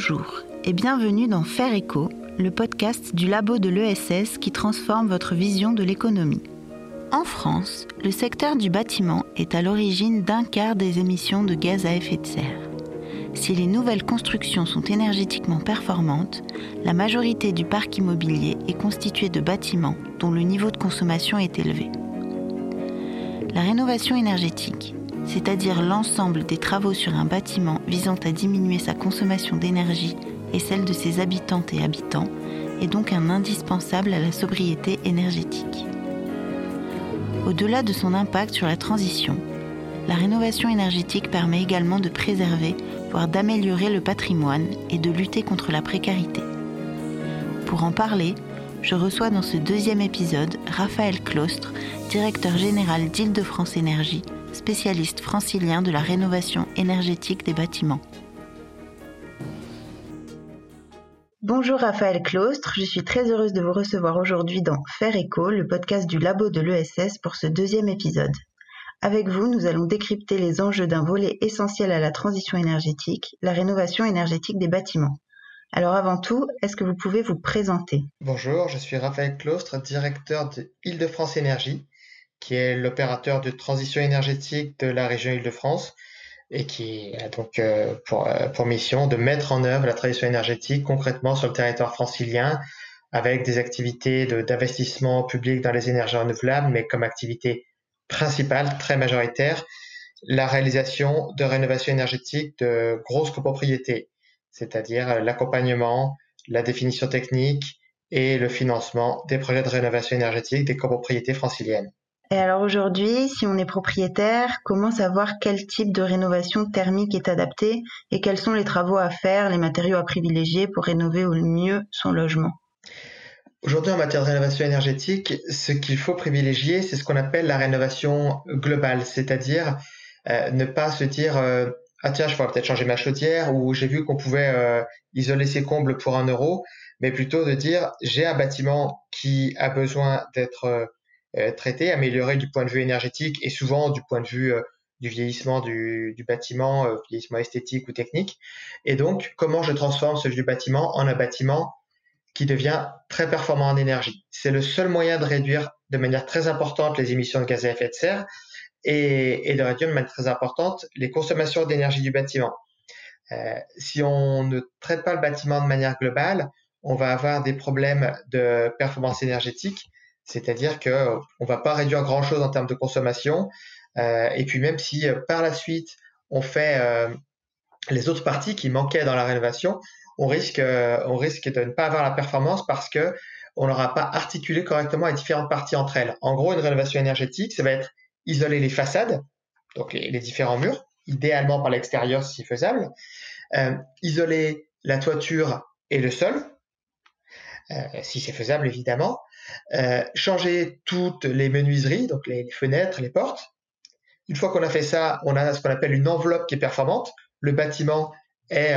Bonjour et bienvenue dans Faire Écho, le podcast du labo de l'ESS qui transforme votre vision de l'économie. En France, le secteur du bâtiment est à l'origine d'un quart des émissions de gaz à effet de serre. Si les nouvelles constructions sont énergétiquement performantes, la majorité du parc immobilier est constituée de bâtiments dont le niveau de consommation est élevé. La rénovation énergétique, c'est-à-dire l'ensemble des travaux sur un bâtiment visant à diminuer sa consommation d'énergie et celle de ses habitantes et habitants, est donc un indispensable à la sobriété énergétique. Au-delà de son impact sur la transition, la rénovation énergétique permet également de préserver, voire d'améliorer le patrimoine et de lutter contre la précarité. Pour en parler, je reçois dans ce deuxième épisode Raphaël Claustre, directeur général d'Île-de-France Énergie, spécialiste francilien de la rénovation énergétique des bâtiments. Bonjour Raphaël Claustre, je suis très heureuse de vous recevoir aujourd'hui dans Faire Écho, le podcast du labo de l'ESS pour ce deuxième épisode. Avec vous, nous allons décrypter les enjeux d'un volet essentiel à la transition énergétique, la rénovation énergétique des bâtiments. Alors avant tout, est-ce que vous pouvez vous présenter? Bonjour, je suis Raphaël Claustre, directeur de Île-de-France Énergie, qui est l'opérateur de transition énergétique de la région Île-de-France et qui a donc euh, pour, euh, pour mission de mettre en œuvre la transition énergétique concrètement sur le territoire francilien avec des activités d'investissement public dans les énergies renouvelables, mais comme activité principale, très majoritaire, la réalisation de rénovation énergétique de grosses copropriétés, c'est-à-dire l'accompagnement, la définition technique et le financement des projets de rénovation énergétique des copropriétés franciliennes. Et alors aujourd'hui, si on est propriétaire, comment savoir quel type de rénovation thermique est adapté et quels sont les travaux à faire, les matériaux à privilégier pour rénover au mieux son logement? Aujourd'hui, en matière de rénovation énergétique, ce qu'il faut privilégier, c'est ce qu'on appelle la rénovation globale, c'est-à-dire euh, ne pas se dire euh, ah tiens, je pourrais peut-être changer ma chaudière ou j'ai vu qu'on pouvait euh, isoler ses combles pour un euro, mais plutôt de dire j'ai un bâtiment qui a besoin d'être traité, amélioré du point de vue énergétique et souvent du point de vue du vieillissement du, du bâtiment, vieillissement esthétique ou technique. Et donc, comment je transforme ce vieux bâtiment en un bâtiment qui devient très performant en énergie? C'est le seul moyen de réduire de manière très importante les émissions de gaz à effet de serre et, de réduire de manière très importante les consommations d'énergie du bâtiment. Euh, si on ne traite pas le bâtiment de manière globale, on va avoir des problèmes de performance énergétique, c'est-à-dire que on va pas réduire grand-chose en termes de consommation. Euh, et puis même si euh, par la suite on fait les autres parties qui manquaient dans la rénovation, on risque, euh, de ne pas avoir la performance parce que on n'aura pas articulé correctement les différentes parties entre elles. En gros, une rénovation énergétique, ça va être isoler les façades, donc les, différents murs, idéalement par l'extérieur si faisable, euh, isoler la toiture et le sol, euh, si c'est faisable évidemment, changer toutes les menuiseries, donc les, fenêtres, les portes. Une fois qu'on a fait ça, on a ce qu'on appelle une enveloppe qui est performante. Le bâtiment est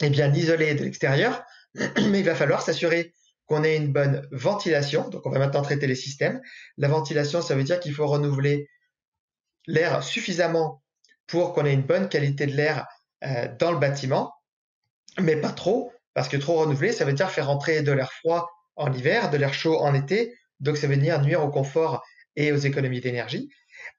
et bien isolé de l'extérieur, mais il va falloir s'assurer qu'on ait une bonne ventilation. Donc on va maintenant traiter les systèmes. La ventilation, ça veut dire qu'il faut renouveler l'air suffisamment pour qu'on ait une bonne qualité de l'air euh, dans le bâtiment, mais pas trop, parce que trop renouveler, ça veut dire faire entrer de l'air froid en hiver, de l'air chaud en été, donc ça veut dire nuire au confort et aux économies d'énergie.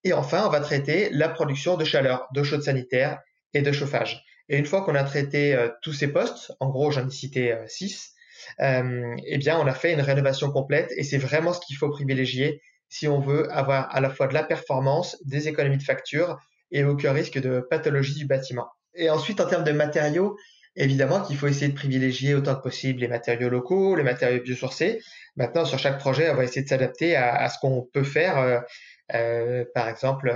Et enfin, on va traiter la production de chaleur, d'eau chaude sanitaire et de chauffage. Et une fois qu'on a traité euh, tous ces postes, en gros j'en ai cité euh, six, euh, eh bien on a fait une rénovation complète et c'est vraiment ce qu'il faut privilégier si on veut avoir à la fois de la performance, des économies de facture et aucun risque de pathologie du bâtiment. Et ensuite en termes de matériaux, évidemment qu'il faut essayer de privilégier autant que possible les matériaux locaux, les matériaux biosourcés. Maintenant, sur chaque projet, on va essayer de s'adapter à, ce qu'on peut faire. Euh, par exemple,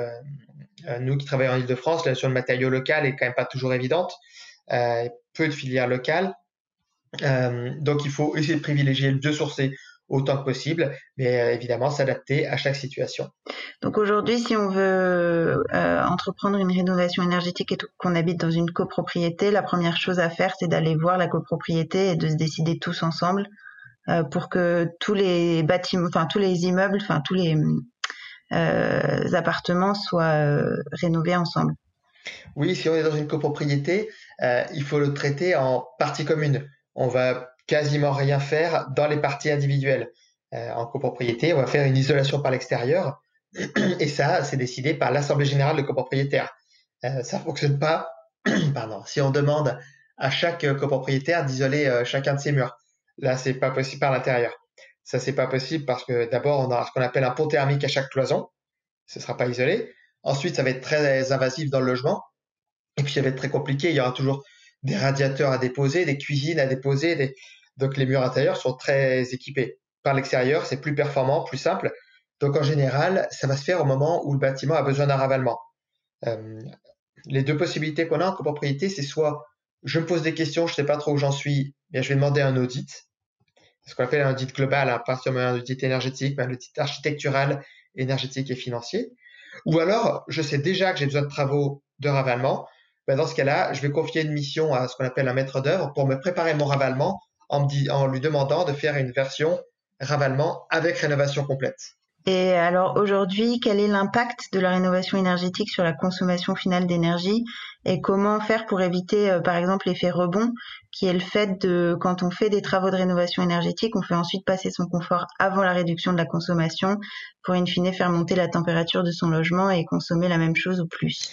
euh, nous qui travaillons en Ile-de-France, la notion de matériaux local est quand même pas toujours évidente. Euh, peu de filières locales. donc, il faut essayer de privilégier le biosourcé autant que possible, mais évidemment s'adapter à chaque situation. Donc aujourd'hui, si on veut entreprendre une rénovation énergétique et qu'on habite dans une copropriété, la première chose à faire, c'est d'aller voir la copropriété et de se décider tous ensemble pour que tous les bâtiments, enfin tous les immeubles, enfin tous les euh, appartements soient euh, rénovés ensemble. Oui, si on est dans une copropriété, euh, il faut le traiter en partie commune. On va quasiment rien faire dans les parties individuelles. Euh, en copropriété, on va faire une isolation par l'extérieur. Et ça, c'est décidé par l'Assemblée générale de copropriétaires. Euh, ça fonctionne pas, pardon, si on demande à chaque copropriétaire d'isoler euh, chacun de ses murs. Là, c'est pas possible par l'intérieur. Ça, c'est pas possible parce que d'abord, on a ce qu'on appelle un pont thermique à chaque cloison. Ce sera pas isolé. Ensuite, ça va être très invasif dans le logement. Et puis, ça va être très compliqué. Il y aura toujours des radiateurs à déposer, des cuisines à déposer. Donc, les murs intérieurs sont très équipés. Par l'extérieur, c'est plus performant, plus simple. Donc, en général, ça va se faire au moment où le bâtiment a besoin d'un ravalement. Euh, les deux possibilités qu'on a en copropriété, c'est soit je me pose des questions, je ne sais pas trop où j'en suis, bien je vais demander un audit, ce qu'on appelle un audit global, hein, pas seulement un audit énergétique, mais un audit architectural, énergétique et financier. Ou alors, je sais déjà que j'ai besoin de travaux de ravalement. Ben dans ce cas-là, je vais confier une mission à ce qu'on appelle un maître d'œuvre pour me préparer mon ravalement en, en lui demandant de faire une version ravalement avec rénovation complète. Et alors aujourd'hui, quel est l'impact de la rénovation énergétique sur la consommation finale d'énergie et comment faire pour éviter, euh, par exemple, l'effet rebond, qui est le fait de, quand on fait des travaux de rénovation énergétique, on fait ensuite passer son confort avant la réduction de la consommation pour, in fine, faire monter la température de son logement et consommer la même chose ou plus?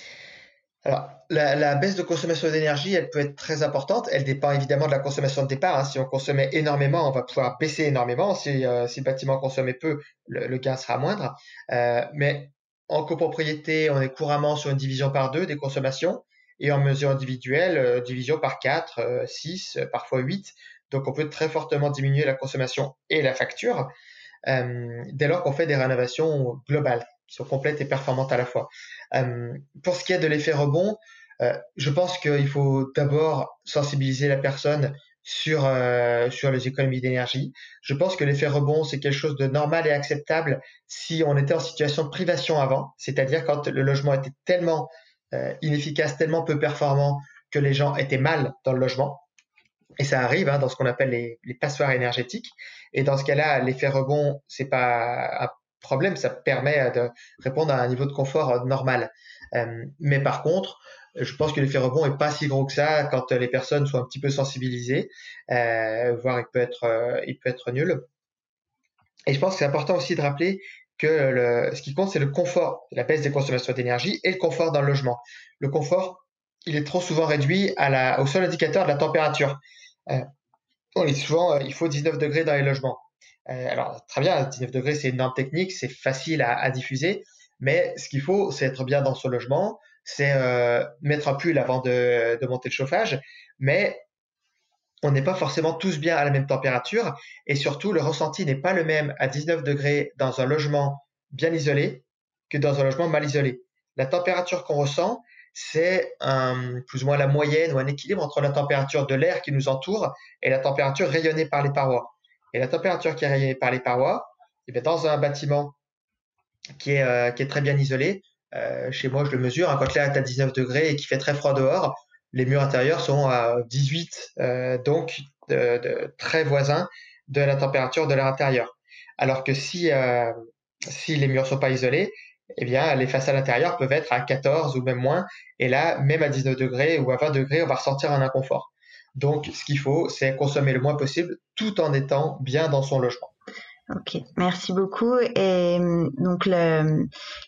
Alors, la, baisse de consommation d'énergie, elle peut être très importante. Elle dépend évidemment de la consommation de départ. Hein. Si on consommait énormément, on va pouvoir baisser énormément. Si, euh, le bâtiment consommait peu, le, gain sera moindre. Euh, mais en copropriété, on est couramment sur une division par deux des consommations et en mesure individuelle, euh, division par 4, 6, parfois 8. Donc on peut très fortement diminuer la consommation et la facture dès lors qu'on fait des rénovations globales sont complètes et performantes à la fois. Euh, pour ce qui est de l'effet rebond, euh, je pense qu'il faut d'abord sensibiliser la personne sur euh, sur les économies d'énergie. Je pense que l'effet rebond c'est quelque chose de normal et acceptable si on était en situation de privation avant, c'est-à-dire quand le logement était tellement inefficace, tellement peu performant que les gens étaient mal dans le logement. Et ça arrive hein, dans ce qu'on appelle les, les, passoires énergétiques. Et dans ce cas-là, l'effet rebond, c'est pas problème, ça permet euh, de répondre à un niveau de confort euh, normal. Euh, mais par contre, je pense que l'effet rebond est pas si gros que ça quand les personnes sont un petit peu sensibilisées, voire il peut être, nul. Et je pense que c'est important aussi de rappeler que ce qui compte, c'est le confort, la baisse des consommations d'énergie et le confort dans le logement. Le confort, il est trop souvent réduit au seul indicateur de la température. on dit souvent, il faut 19 degrés dans les logements. Euh, alors, très bien, 19 degrés, c'est une norme technique, c'est facile à, diffuser, mais ce qu'il faut, c'est être bien dans son logement, c'est euh, mettre un pull avant de, monter le chauffage, mais on n'est pas forcément tous bien à la même température, et surtout, le ressenti n'est pas le même à 19 degrés dans un logement bien isolé que dans un logement mal isolé. La température qu'on ressent, c'est plus ou moins la moyenne ou un équilibre entre la température de l'air qui nous entoure et la température rayonnée par les parois. Et la température qui est rayée par les parois, eh dans un bâtiment qui est, euh, très bien isolé, euh, chez moi je le mesure, hein, quand l'air est à 19 degrés et qu'il fait très froid dehors, les murs intérieurs sont à 18, euh, donc très voisins de la température de l'air intérieur. Alors que si, les murs sont pas isolés, eh bien, les façades intérieures peuvent être à 14 ou même moins. Et là, même à 19 degrés ou à 20 degrés, on va ressentir un inconfort. Donc, ce qu'il faut, c'est consommer le moins possible tout en étant bien dans son logement. Ok, merci beaucoup. Et donc la,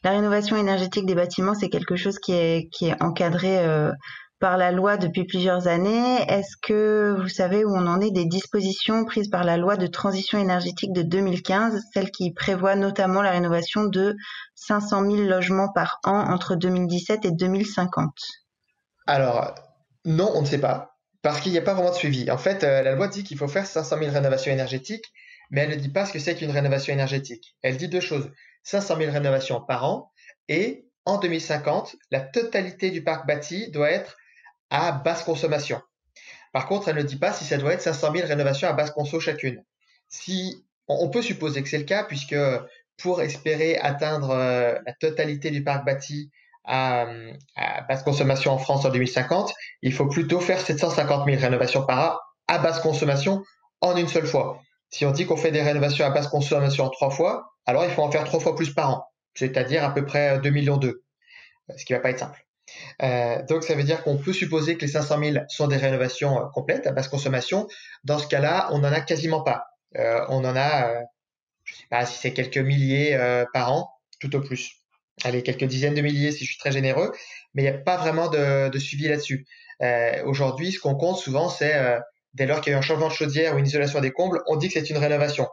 rénovation énergétique des bâtiments, c'est quelque chose qui est, qui est encadré euh, par la loi depuis plusieurs années. Est-ce que vous savez où on en est des dispositions prises par la loi de transition énergétique de 2015, celle qui prévoit notamment la rénovation de 500 000 logements par an entre 2017 et 2050 Alors, non, on ne sait pas. Parce qu'il n'y a pas vraiment de suivi. En fait, euh, la loi dit qu'il faut faire 500 000 rénovations énergétiques, mais elle ne dit pas ce que c'est qu'une rénovation énergétique. Elle dit deux choses. 500 000 rénovations par an et en 2050, la totalité du parc bâti doit être à basse consommation. Par contre, elle ne dit pas si ça doit être 500 000 rénovations à basse conso chacune. Si on peut supposer que c'est le cas, puisque pour espérer atteindre euh, la totalité du parc bâti à, basse consommation en France en 2050, il faut plutôt faire 750 000 rénovations par an à basse consommation en une seule fois. Si on dit qu'on fait des rénovations à basse consommation en trois fois, alors il faut en faire trois fois plus par an, c'est-à-dire à peu près 2 millions d'euros, ce qui va pas être simple. donc ça veut dire qu'on peut supposer que les 500 000 sont des rénovations complètes à basse consommation. Dans ce cas-là, on n'en a quasiment pas. on en a, je ne sais pas si c'est quelques milliers par an, tout au plus. Allez, quelques dizaines de milliers si je suis très généreux, mais il n'y a pas vraiment de, suivi là-dessus. Aujourd'hui, ce qu'on compte souvent, c'est dès lors qu'il y a eu un changement de chaudière ou une isolation des combles, on dit que c'est une rénovation.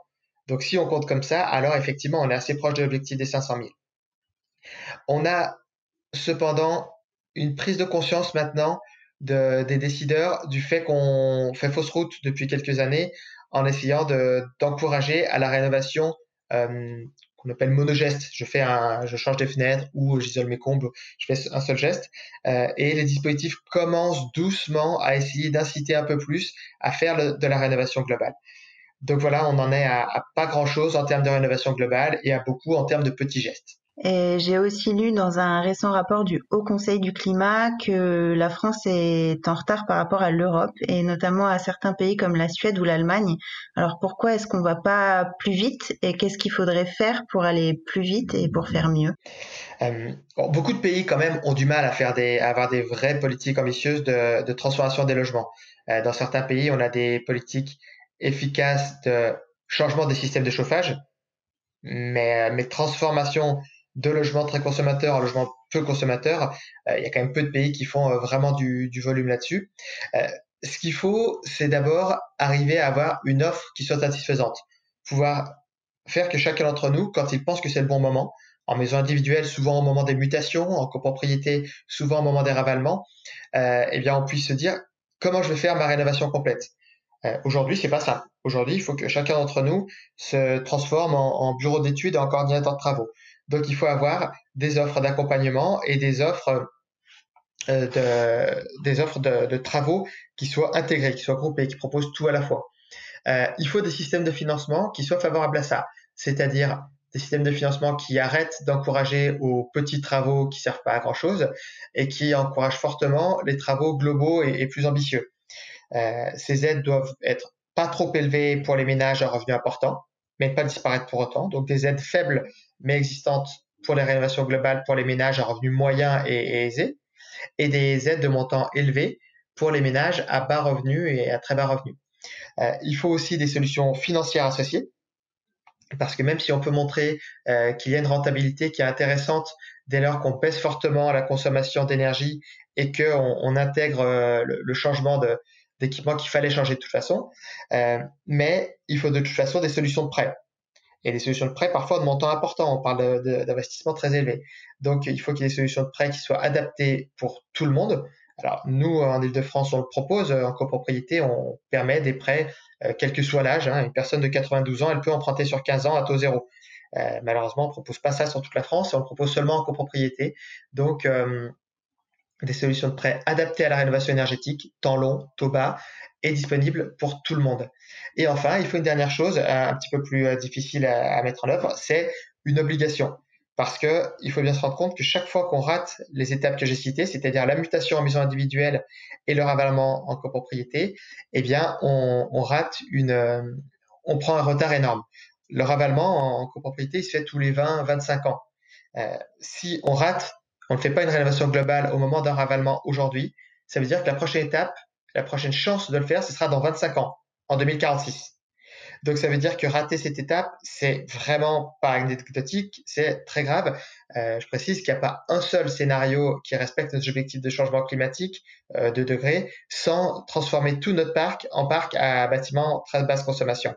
Donc si on compte comme ça, alors effectivement, on est assez proche de l'objectif des 500 000. On a cependant une prise de conscience maintenant des décideurs du fait qu'on fait fausse route depuis quelques années en essayant d'encourager à la rénovation euh, qu'on appelle monogeste. Je fais un, je change des fenêtres ou j'isole mes combles, je fais un seul geste. Euh, et les dispositifs commencent doucement à essayer d'inciter un peu plus à faire de la rénovation globale. Donc voilà, on en est à, pas grand-chose en termes de rénovation globale et à beaucoup en termes de petits gestes. Et j'ai aussi lu dans un récent rapport du Haut Conseil du climat que la France est en retard par rapport à l'Europe et notamment à certains pays comme la Suède ou l'Allemagne. Alors pourquoi est-ce qu'on va pas plus vite et qu'est-ce qu'il faudrait faire pour aller plus vite et pour faire mieux? Euh, Beaucoup de pays quand même ont du mal à faire des, à avoir des vraies politiques ambitieuses de, de transformation des logements. Euh, dans certains pays, on a des politiques efficace de changement des systèmes de chauffage, mais, mais transformation de logements très consommateurs en logements peu consommateurs, euh, il y a quand même peu de pays qui font euh, vraiment du, du volume là-dessus. Euh, ce qu'il faut, c'est d'abord arriver à avoir une offre qui soit satisfaisante, pouvoir faire que chacun d'entre nous, quand il pense que c'est le bon moment, en maison individuelle, souvent au moment des mutations, en copropriété, souvent au moment des ravalements, eh bien, on puisse se dire comment je vais faire ma rénovation complète? Euh, aujourd'hui, c'est pas ça. Aujourd'hui, il faut que chacun d'entre nous se transforme en, bureau d'études et en coordinateur de travaux. Donc, il faut avoir des offres d'accompagnement et des offres euh, de, travaux qui soient intégrées, qui soient groupées, qui proposent tout à la fois. Euh, il faut des systèmes de financement qui soient favorables à ça, c'est-à-dire des systèmes de financement qui arrêtent d'encourager aux petits travaux qui servent pas à grand chose et qui encouragent fortement les travaux globaux et plus ambitieux. Euh, ces aides doivent être pas trop élevées pour les ménages à revenus importants, mais pas disparaître pour autant. Donc des aides faibles mais existantes pour les rénovations globales pour les ménages à revenus moyens et, aisés, et des aides de montant élevé pour les ménages à bas revenus et à très bas revenus. Euh, il faut aussi des solutions financières associées, parce que même si on peut montrer euh, qu'il y a une rentabilité qui est intéressante dès lors qu'on pèse fortement la consommation d'énergie et qu'on on intègre euh, le, changement de, d'équipements qu'il fallait changer de toute façon. Mais il faut de toute façon des solutions de prêt. Et des solutions de prêt, parfois de montant important, on parle d'investissement très élevé. Donc, il faut qu'il y ait des solutions de prêt qui soient adaptées pour tout le monde. Alors, nous, en Ile-de-France, on le propose. En copropriété, on permet des prêts, euh, quel que soit l'âge. Hein. Une personne de 92 ans, elle peut emprunter sur 15 ans à taux zéro. Euh, malheureusement, on ne propose pas ça sur toute la France, on le propose seulement en copropriété. Donc, euh, des solutions de prêt adaptées à la rénovation énergétique, temps long, taux bas, et disponibles pour tout le monde. Et enfin, il faut une dernière chose, un petit peu plus euh, difficile à, mettre en œuvre, c'est une obligation. Parce que il faut bien se rendre compte que chaque fois qu'on rate les étapes que j'ai citées, c'est-à-dire la mutation en maison individuelle et le ravalement en copropriété, eh bien, on, rate une, euh, on prend un retard énorme. Le ravalement en copropriété, il se fait tous les 20, 25 ans. Euh, si on rate on ne fait pas une rénovation globale au moment d'un ravalement aujourd'hui, ça veut dire que la prochaine étape, la prochaine chance de le faire, ce sera dans 25 ans, en 2046. Donc ça veut dire que rater cette étape, c'est vraiment pas anecdotique, c'est très grave. Euh, je précise qu'il n'y a pas un seul scénario qui respecte nos objectifs de changement climatique euh, de degrés sans transformer tout notre parc en parc à bâtiment très basse consommation.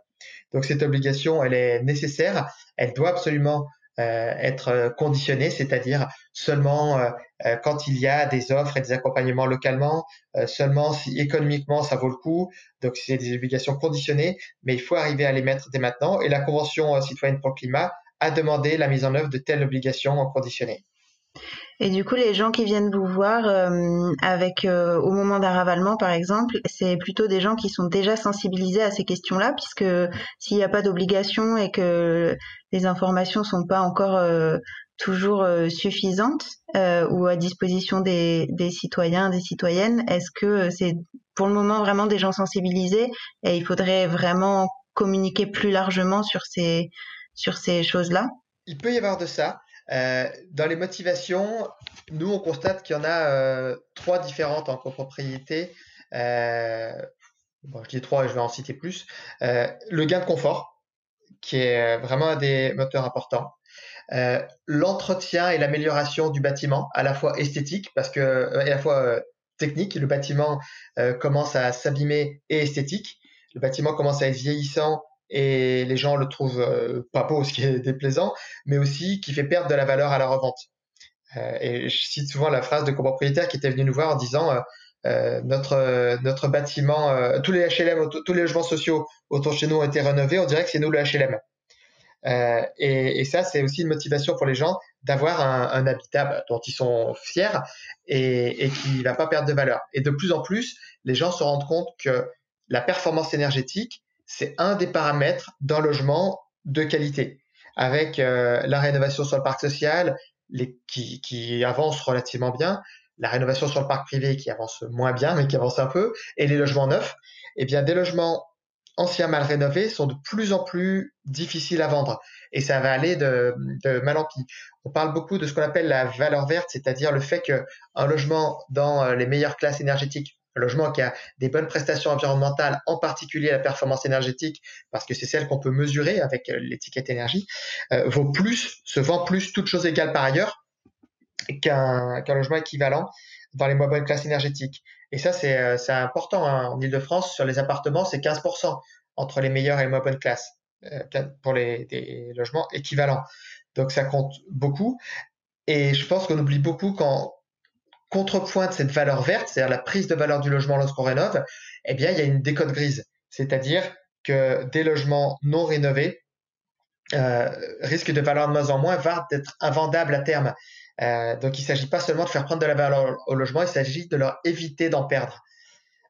Donc cette obligation, elle est nécessaire, elle doit absolument être conditionné, c'est-à-dire seulement euh, euh, quand il y a des offres et des accompagnements localement, seulement si économiquement ça vaut le coup. Donc c'est des obligations conditionnées, mais il faut arriver à les mettre dès maintenant. Et la Convention citoyenne pour le climat a demandé la mise en œuvre de telles obligations conditionnées. Et du coup, les gens qui viennent vous voir euh, avec euh, au moment d'un ravalement, par exemple, c'est plutôt des gens qui sont déjà sensibilisés à ces questions-là, puisque s'il n'y a pas d'obligation et que les informations sont pas encore euh, toujours suffisantes ou à disposition des, des, citoyens, des citoyennes, est-ce que c'est pour le moment vraiment des gens sensibilisés et il faudrait vraiment communiquer plus largement sur ces sur ces choses-là? Il peut y avoir de ça. Dans les motivations, nous, on constate qu'il y en a trois différentes en copropriété. bon, je dis trois et je vais en citer plus. le gain de confort, qui est vraiment un des moteurs importants. l'entretien et l'amélioration du bâtiment, à la fois esthétique, parce que, à la fois technique, le bâtiment commence à s'abîmer et esthétique. Le bâtiment commence à être vieillissant et les gens le trouvent euh, pas beau, ce qui est déplaisant, mais aussi qui fait perdre de la valeur à la revente. Euh, et je cite souvent la phrase de copropriétaire qui était venu nous voir en disant euh, notre notre bâtiment, tous les HLM, tous les logements sociaux autour de chez nous ont été rénovés, on dirait que c'est nous le HLM. Et, ça, c'est aussi une motivation pour les gens d'avoir un, un, habitat dont ils sont fiers et, et qui ne va pas perdre de valeur. Et de plus en plus, les gens se rendent compte que la performance énergétique, c'est un des paramètres d'un logement de qualité. Avec euh, la rénovation sur le parc social, qui avance relativement bien, la rénovation sur le parc privé qui avance moins bien, mais qui avance un peu, et les logements neufs, eh bien, des logements anciens mal rénovés sont de plus en plus difficiles à vendre. Et ça va aller de, de mal en pis. On parle beaucoup de ce qu'on appelle la valeur verte, c'est-à-dire le fait qu'un logement dans euh, les meilleures classes énergétiques un logement qui a des bonnes prestations environnementales, en particulier la performance énergétique, parce que c'est celle qu'on peut mesurer avec euh, l'étiquette énergie, euh, vaut plus, se vend plus, toute chose égale par ailleurs, qu'un logement équivalent dans les moins bonnes classes énergétiques. Et ça, c'est euh, important. Hein. En Ile-de-France, sur les appartements, c'est 15% entre les meilleures et les moins bonnes classes pour les des logements équivalents. Donc ça compte beaucoup. Et je pense qu'on oublie beaucoup quand, contrepoint de cette valeur verte, c'est-à-dire la prise de valeur du logement lorsqu'on rénove, eh bien, il y a une décote grise. C'est-à-dire que des logements non rénovés euh, risquent de valoir de moins en moins, voire d'être invendables à terme. Euh, donc, il ne s'agit pas seulement de faire prendre de la valeur au logement, il s'agit de leur éviter d'en perdre.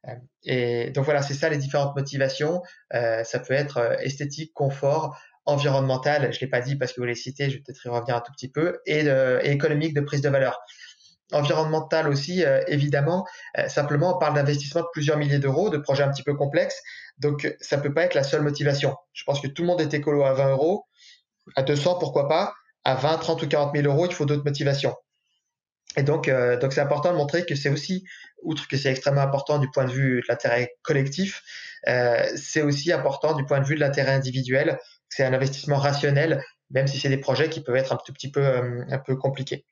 Euh, et donc voilà, c'est ça les différentes motivations. Ça peut être esthétique, confort, environnemental, je l'ai pas dit parce que vous les citez, je vais peut-être y revenir un tout petit peu, et économique de prise de valeur environnemental aussi, euh, évidemment. Euh, simplement, on parle d'investissement de plusieurs milliers d'euros, de projets un petit peu complexes. Donc, ça peut pas être la seule motivation. Je pense que tout le monde est écolo à 20 euros. À 200, pourquoi pas. À 20, 30 ou 40 000 euros, il faut d'autres motivations. Et donc, euh, donc c'est important de montrer que c'est aussi, outre que c'est extrêmement important du point de vue de l'intérêt collectif, c'est aussi important du point de vue de l'intérêt individuel. C'est un investissement rationnel, même si c'est des projets qui peuvent être un tout petit peu, un peu compliqués.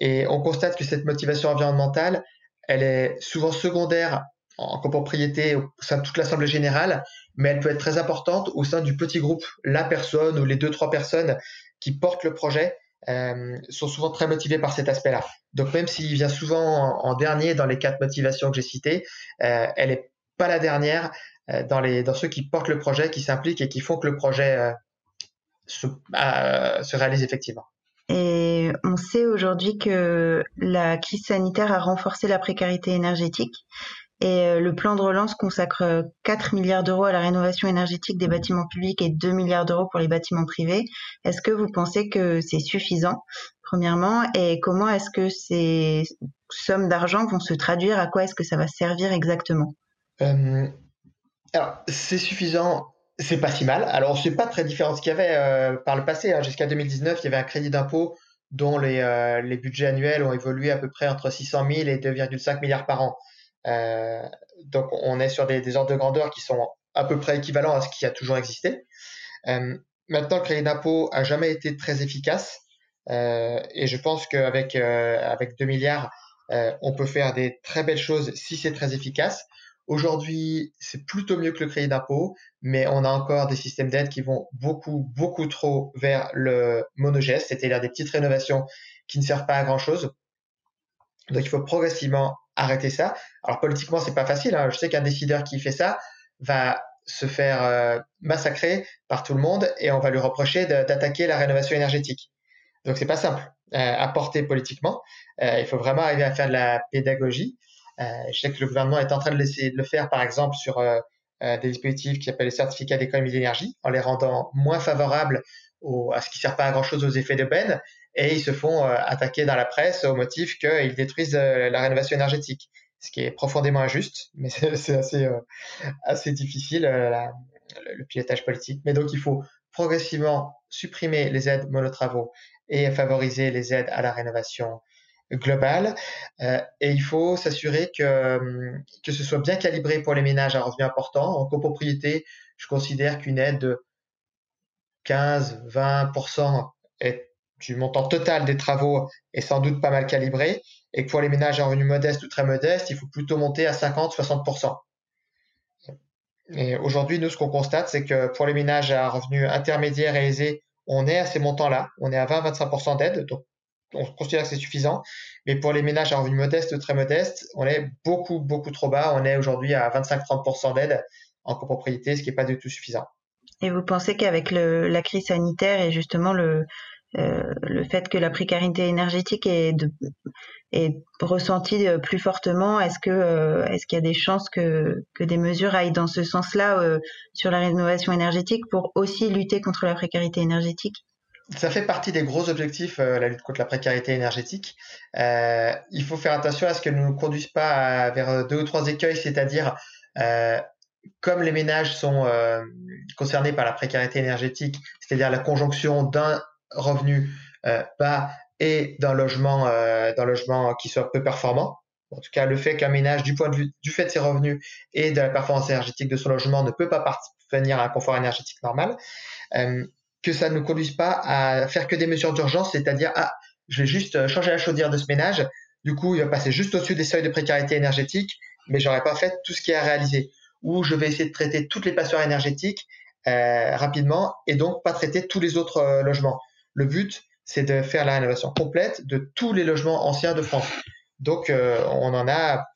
Et on constate que cette motivation environnementale, elle est souvent secondaire en copropriété au sein de toute l'assemblée générale, mais elle peut être très importante au sein du petit groupe. La personne ou les deux, trois personnes qui portent le projet euh, sont souvent très motivées par cet aspect-là. Donc même s'il vient souvent en, dernier dans les quatre motivations que j'ai citées, euh, elle n'est pas la dernière euh, dans, les, dans ceux qui portent le projet, qui s'impliquent et qui font que le projet euh, se, se réalise effectivement. On sait aujourd'hui que la crise sanitaire a renforcé la précarité énergétique. Et euh, le plan de relance consacre 4 milliards d'euros à la rénovation énergétique des bâtiments publics et 2 milliards d'euros pour les bâtiments privés. Est-ce que vous pensez que c'est suffisant, premièrement Et comment est-ce que ces sommes d'argent vont se traduire? À quoi est-ce que ça va servir exactement? Euh, Alors, c'est suffisant c'est pas si mal. Alors, c'est pas très différent de ce qu'il y avait euh, par le passé. Hein. Jusqu'à 2019, il y avait un crédit d'impôt dont les, euh, les, budgets annuels ont évolué à peu près entre 600 000 et 2,5 milliards par an. Euh, donc, on est sur des, des, ordres de grandeur qui sont à peu près équivalents à ce qui a toujours existé. Euh, maintenant, le crédit d'impôt a jamais été très efficace. et je pense qu'avec avec 2 milliards, on peut faire des très belles choses si c'est très efficace. Aujourd'hui, c'est plutôt mieux que le crédit d'impôt, mais on a encore des systèmes d'aide qui vont beaucoup, beaucoup trop vers le monogeste, c'est-à-dire des petites rénovations qui ne servent pas à grand-chose. Donc, il faut progressivement arrêter ça. Alors, politiquement, c'est pas facile. Hein. Je sais qu'un décideur qui fait ça va se faire euh, massacrer par tout le monde et on va lui reprocher d'attaquer la rénovation énergétique. Donc, c'est pas simple euh, à porter politiquement. Euh, il faut vraiment arriver à faire de la pédagogie. Euh, je sais que le gouvernement est en train de l'essayer de le faire, par exemple, sur euh, euh, des dispositifs qui s'appellent les certificats d'économie d'énergie, en les rendant moins favorables à ce qui ne sert pas à grand-chose aux effets d'aubaine, et ils se font attaquer dans la presse au motif qu'ils détruisent la rénovation énergétique, ce qui est profondément injuste, mais c'est assez, assez difficile, le pilotage politique. Mais donc il faut progressivement supprimer les aides monotravaux et favoriser les aides à la rénovation globale. Euh, et il faut s'assurer que, que ce soit bien calibré pour les ménages à revenus importants. En copropriété, je considère qu'une aide de 15-20% est du montant total des travaux est sans doute pas mal calibré et que pour les ménages à revenus modestes ou très modestes, il faut plutôt monter à 50-60%. Et aujourd'hui, nous, ce qu'on constate, c'est que pour les ménages à revenus intermédiaires et aisés, on est à ces montants-là. On est à 20-25% d'aide, donc on considère que c'est suffisant. Mais pour les ménages à revenus modestes très modestes, on est beaucoup, beaucoup trop bas. On est aujourd'hui à 25-30% d'aide en copropriété, ce qui n'est pas du tout suffisant. Et vous pensez qu'avec la crise sanitaire et justement le, euh, le fait que la précarité énergétique est, ressentie euh, plus fortement, est-ce euh, est-ce qu'il y a des chances que des mesures aillent dans ce sens-là sur la rénovation énergétique pour aussi lutter contre la précarité énergétique? Ça fait partie des gros objectifs, la lutte contre la précarité énergétique. Euh, il faut faire attention à ce qu'elle ne nous conduise pas vers deux ou trois écueils, c'est-à-dire euh, comme les ménages sont euh, concernés par la précarité énergétique, c'est-à-dire la conjonction d'un revenu euh, bas et d'un logement, euh, d'un logement qui soit peu performant. En tout cas, le fait qu'un ménage, du point de vue du fait de ses revenus et de la performance énergétique de son logement, ne peut pas parvenir à un confort énergétique normal, euh, que ça ne conduise pas à faire que des mesures d'urgence, c'est-à-dire ah, je vais juste changer la chaudière de ce ménage, du coup, il va passer juste au-dessus des seuils de précarité énergétique, mais j'aurais pas fait tout ce qui est à réaliser. Ou je vais essayer de traiter toutes les passoires énergétiques euh, rapidement et donc pas traiter tous les autres euh, logements. Le but, c'est de faire la rénovation complète de tous les logements anciens de France. Donc, euh, on en a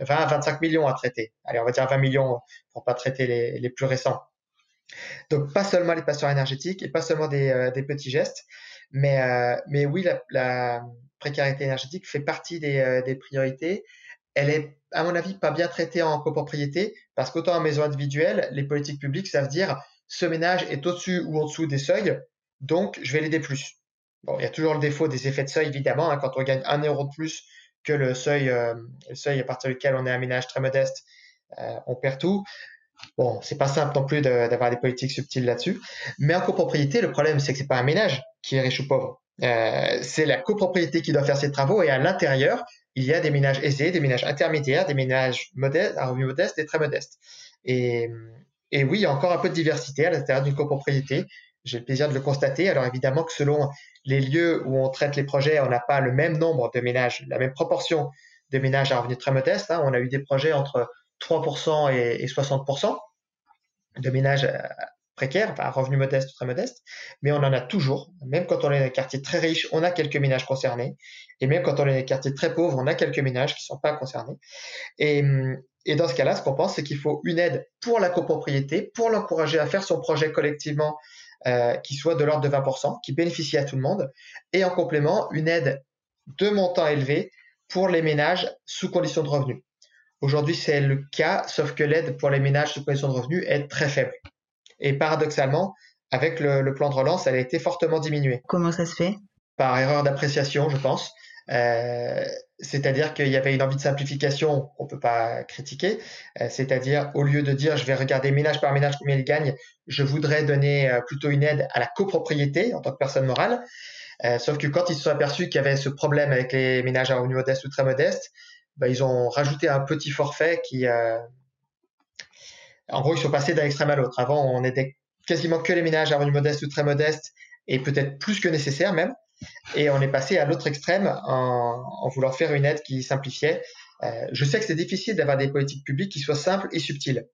20 à 25 millions à traiter. Allez, on va dire 20 millions pour pas traiter les, plus récents. Donc, pas seulement les passoires énergétiques et pas seulement des, euh, petits gestes, mais, euh, mais oui, la, précarité énergétique fait partie des, des, priorités. Elle est, à mon avis, pas bien traitée en copropriété parce qu'autant en maison individuelle, les politiques publiques savent dire ce ménage est au-dessus ou en dessous des seuils, donc je vais l'aider plus. Bon, il y a toujours le défaut des effets de seuil, évidemment. Hein, quand on gagne un euro de plus que le seuil, euh, le seuil à partir duquel on est un ménage très modeste, euh, on perd tout. Bon, c'est pas simple non plus d'avoir des politiques subtiles là-dessus. Mais en copropriété, le problème, c'est que c'est pas un ménage qui est riche ou pauvre. Euh, c'est la copropriété qui doit faire ses travaux et à l'intérieur, il y a des ménages aisés, des ménages intermédiaires, des ménages modestes, à revenus modestes et très modestes. Et, oui, il y a encore un peu de diversité à l'intérieur d'une copropriété j'ai le plaisir de le constater. Alors évidemment que selon les lieux où on traite les projets, on n'a pas le même nombre de ménages, la même proportion de ménages à revenus très modestes. Hein. On a eu des projets entre 3% et, 60% de ménages euh, précaires, enfin revenus modestes très modestes, mais on en a toujours. Même quand on est dans un quartier très riche, on a quelques ménages concernés, et même quand on est dans un quartier très pauvre, on a quelques ménages qui ne sont pas concernés. Et, et dans ce cas-là, ce qu'on pense, c'est qu'il faut une aide pour la copropriété, pour l'encourager à faire son projet collectivement euh, qui soit de l'ordre de 20%, qui bénéficie à tout le monde, et en complément, une aide de montant élevé pour les ménages sous condition de revenus. Aujourd'hui, c'est le cas, sauf que l'aide pour les ménages sous condition de revenus est très faible. Et paradoxalement, avec le, plan de relance, elle a été fortement diminuée. Comment ça se fait? Par erreur d'appréciation, je pense. Euh, c'est-à-dire qu'il y avait une envie de simplification qu'on peut pas critiquer. Euh, c'est-à-dire, au lieu de dire je vais regarder ménage par ménage combien il gagne, je voudrais donner euh, plutôt une aide à la copropriété en tant que personne morale. sauf que quand ils se sont aperçus qu'il y avait ce problème avec les ménages à revenus modestes ou très modestes, bah, ils ont rajouté un petit forfait qui, en gros, ils sont passés d'un extrême à l'autre. Avant, on aidait quasiment que les ménages à revenus modestes ou très modestes et peut-être plus que nécessaire même. Et on est passé à l'autre extrême en, voulant faire une aide qui simplifiait. Euh, je sais que c'est difficile d'avoir des politiques publiques qui soient simples et subtiles.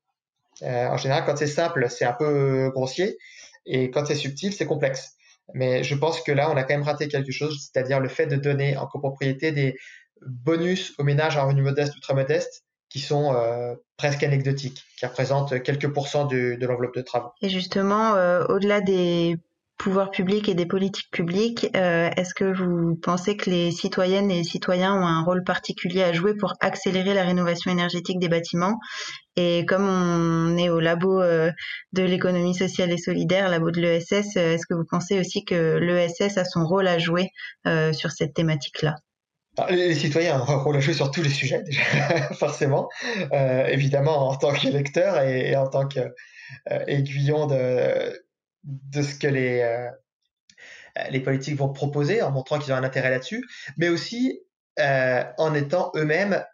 Euh, en général, quand c'est simple, c'est un peu grossier, et quand c'est subtil, c'est complexe. Mais je pense que là, on a quand même raté quelque chose, c'est-à-dire le fait de donner en copropriété des bonus aux ménages à revenus modestes ou très modestes qui sont euh, presque anecdotiques, qui représentent quelques pourcents de, l'enveloppe de travaux. Et justement, au-delà des pouvoirs publics et des politiques publiques, euh, est-ce que vous pensez que les citoyennes et les citoyens ont un rôle particulier à jouer pour accélérer la rénovation énergétique des bâtiments? Et comme on est au labo euh, de l'économie sociale et solidaire, labo de l'ESS, euh, est-ce que vous pensez aussi que l'ESS a son rôle à jouer sur cette thématique-là? Les citoyens ont un rôle à jouer sur tous les sujets, déjà, forcément. évidemment, en tant qu'électeur et, et, en tant qu'aiguillon de, de ce que les, les politiques vont proposer en montrant qu'ils ont un intérêt là-dessus, mais aussi en étant eux-mêmes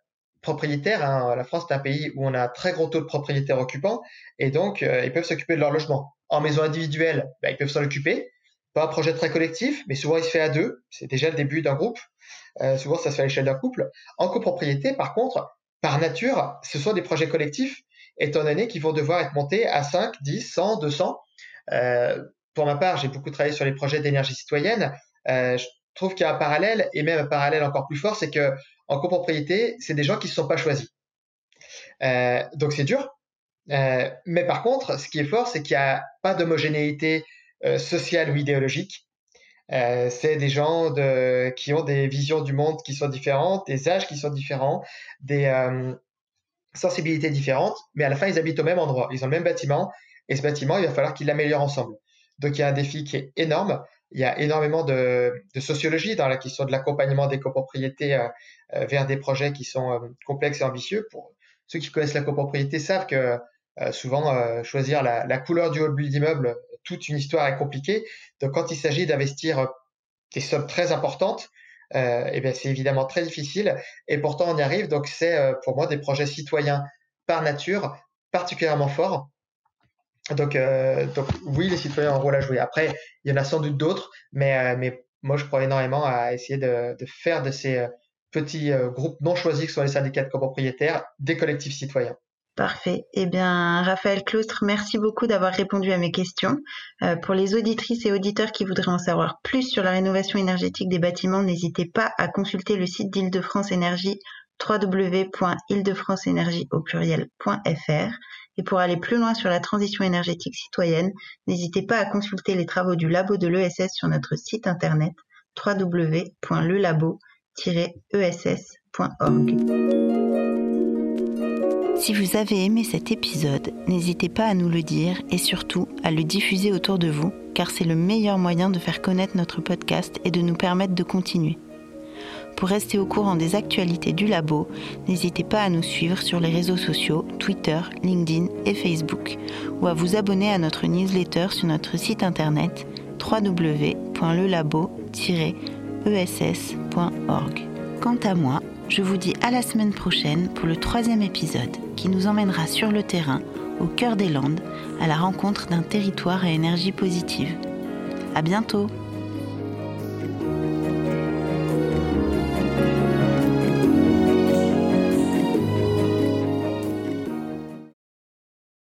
propriétaires. Hein. La France est un pays où on a un très gros taux de propriétaires occupants et donc ils peuvent s'occuper de leur logement. En maison individuelle, bah, ils peuvent s'en occuper. Pas un projet très collectif, mais souvent il se fait à deux. C'est déjà le début d'un groupe. Souvent ça se fait à l'échelle d'un couple. En copropriété, par contre, par nature, ce sont des projets collectifs, étant donné qu'ils vont devoir être montés à 5, 10, 100, 200. Euh, pour ma part, j'ai beaucoup travaillé sur les projets d'énergie citoyenne. Euh, je trouve qu'il y a un parallèle, et même un parallèle encore plus fort, c'est que en copropriété, c'est des gens qui ne se sont pas choisis. Euh, donc c'est dur. Euh, mais par contre, ce qui est fort, c'est qu'il n'y a pas d'homogénéité euh, sociale ou idéologique. Euh, c'est des gens de, qui ont des visions du monde qui sont différentes, des âges qui sont différents, des euh, sensibilités différentes, mais à la fin, ils habitent au même endroit, ils ont le même bâtiment, et ce bâtiment, il va falloir qu'ils l'améliorent ensemble. Donc, il y a un défi qui est énorme. Il y a énormément de, de sociologie dans la question de l'accompagnement des copropriétés euh, vers des projets qui sont complexes et ambitieux. Pour ceux qui connaissent la copropriété savent que souvent, choisir la, couleur du hall d'immeuble toute une histoire est compliquée. Donc, quand il s'agit d'investir euh, des sommes très importantes, euh, eh bien, c'est évidemment très difficile. Et pourtant, on y arrive. Donc, c'est euh, pour moi des projets citoyens par nature particulièrement forts. Donc, euh, donc, oui, les citoyens ont un rôle à jouer. Après, il y en a sans doute d'autres, mais, moi, je crois énormément à essayer de, de faire de ces petits groupes non choisis que sont les syndicats de copropriétaires des collectifs citoyens. Parfait. Eh bien, Raphaël Claustre, merci beaucoup d'avoir répondu à mes questions. Euh, pour les auditrices et auditeurs qui voudraient en savoir plus sur la rénovation énergétique des bâtiments, n'hésitez pas à consulter le site d'Île-de-France Énergie www.île-de-france-énergie au pluriel.fr. Et pour aller plus loin sur la transition énergétique citoyenne, n'hésitez pas à consulter les travaux du labo de l'ESS sur notre site internet www.lelabo-ess.org. Si vous avez aimé cet épisode, n'hésitez pas à nous le dire et surtout à le diffuser autour de vous, car c'est le meilleur moyen de faire connaître notre podcast et de nous permettre de continuer. Pour rester au courant des actualités du labo, n'hésitez pas à nous suivre sur les réseaux sociaux Twitter, LinkedIn et Facebook, ou à vous abonner à notre newsletter sur notre site internet www.lelabo-ess.org. Quant à moi, je vous dis à la semaine prochaine pour le troisième épisode qui nous emmènera sur le terrain, au cœur des Landes, à la rencontre d'un territoire à énergie positive. À bientôt!